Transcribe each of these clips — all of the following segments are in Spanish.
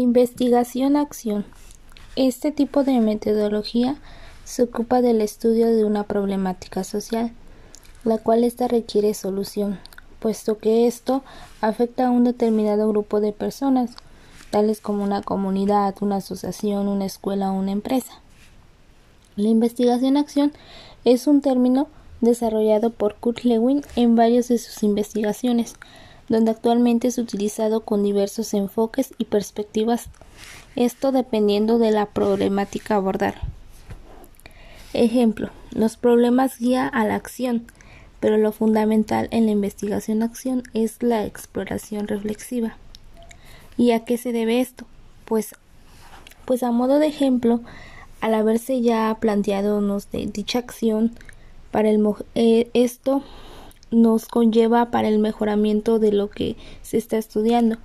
Investigación-acción. Este tipo de metodología se ocupa del estudio de una problemática social, la cual ésta requiere solución, puesto que esto afecta a un determinado grupo de personas, tales como una comunidad, una asociación, una escuela o una empresa. La investigación-acción es un término desarrollado por Kurt Lewin en varias de sus investigaciones, donde actualmente es utilizado con diversos enfoques y perspectivas, esto dependiendo de la problemática a abordar. Ejemplo, los problemas guía a la acción, pero lo fundamental en la investigación-acción es la exploración reflexiva. ¿Y a qué se debe esto? Pues, pues a modo de ejemplo, al haberse ya planteado de dicha acción, para el, eh, esto nos conlleva para el mejoramiento de lo que se está estudiando.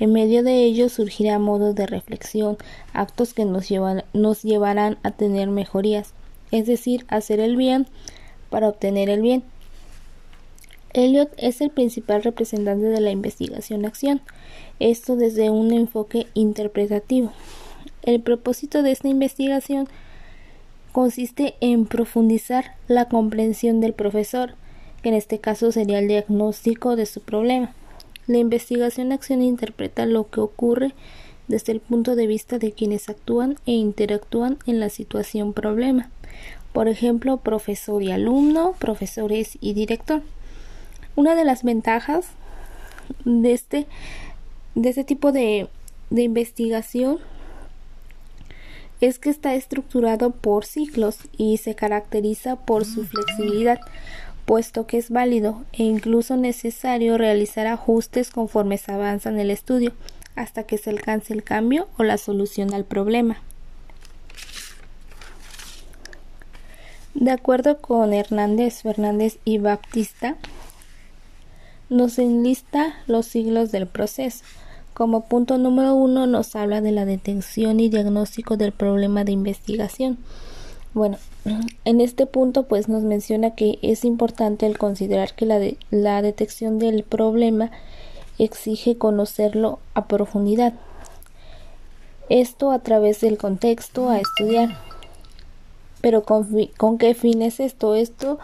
En medio de ello surgirá modos de reflexión, actos que nos, nos llevarán a tener mejorías, es decir, hacer el bien para obtener el bien. Elliot es el principal representante de la investigación-acción, esto desde un enfoque interpretativo. El propósito de esta investigación consiste en profundizar la comprensión del profesor, que en este caso sería el diagnóstico de su problema. La investigación-acción interpreta lo que ocurre desde el punto de vista de quienes actúan e interactúan en la situación problema. Por ejemplo, profesor y alumno, profesores y director. Una de las ventajas de este, de este tipo de, de investigación es que está estructurado por ciclos y se caracteriza por su flexibilidad puesto que es válido e incluso necesario realizar ajustes conforme se avanza en el estudio hasta que se alcance el cambio o la solución al problema. De acuerdo con Hernández, Fernández y Baptista, nos enlista los siglos del proceso. Como punto número uno nos habla de la detención y diagnóstico del problema de investigación. Bueno, en este punto pues nos menciona que es importante el considerar que la, la detección del problema exige conocerlo a profundidad. Esto a través del contexto a estudiar. Pero con, con qué fin es esto? Esto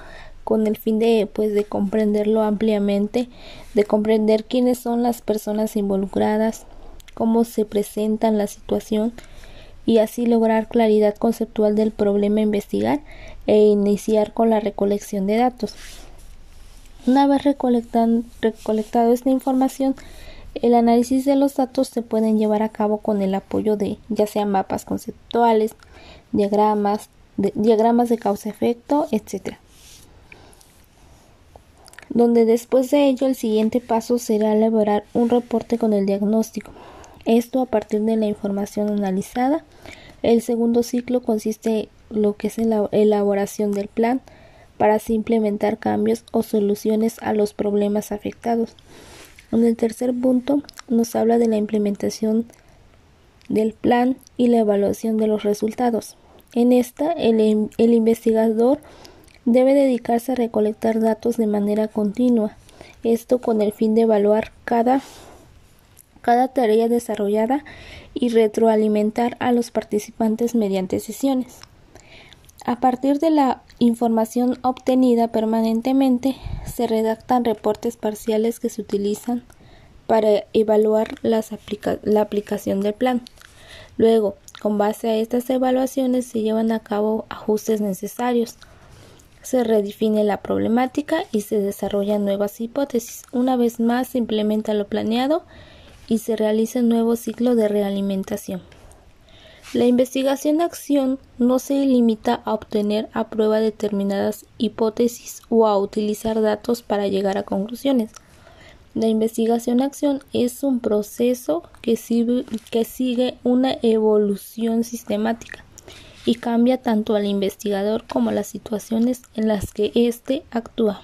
con el fin de pues de comprenderlo ampliamente, de comprender quiénes son las personas involucradas, cómo se presentan la situación, y así lograr claridad conceptual del problema a investigar e iniciar con la recolección de datos. Una vez recolectado esta información, el análisis de los datos se pueden llevar a cabo con el apoyo de ya sean mapas conceptuales, diagramas, diagramas de causa-efecto, etc. Donde después de ello el siguiente paso será elaborar un reporte con el diagnóstico, esto a partir de la información analizada. El segundo ciclo consiste en lo que es la elaboración del plan para así implementar cambios o soluciones a los problemas afectados. En el tercer punto nos habla de la implementación del plan y la evaluación de los resultados. En esta, el, el investigador debe dedicarse a recolectar datos de manera continua, esto con el fin de evaluar cada cada tarea desarrollada y retroalimentar a los participantes mediante sesiones. A partir de la información obtenida permanentemente, se redactan reportes parciales que se utilizan para evaluar la aplicación del plan. Luego, con base a estas evaluaciones, se llevan a cabo ajustes necesarios. Se redefine la problemática y se desarrollan nuevas hipótesis. Una vez más, se implementa lo planeado y se realiza un nuevo ciclo de realimentación. La investigación-acción no se limita a obtener a prueba determinadas hipótesis o a utilizar datos para llegar a conclusiones. La investigación-acción es un proceso que que sigue una evolución sistemática y cambia tanto al investigador como las situaciones en las que éste actúa.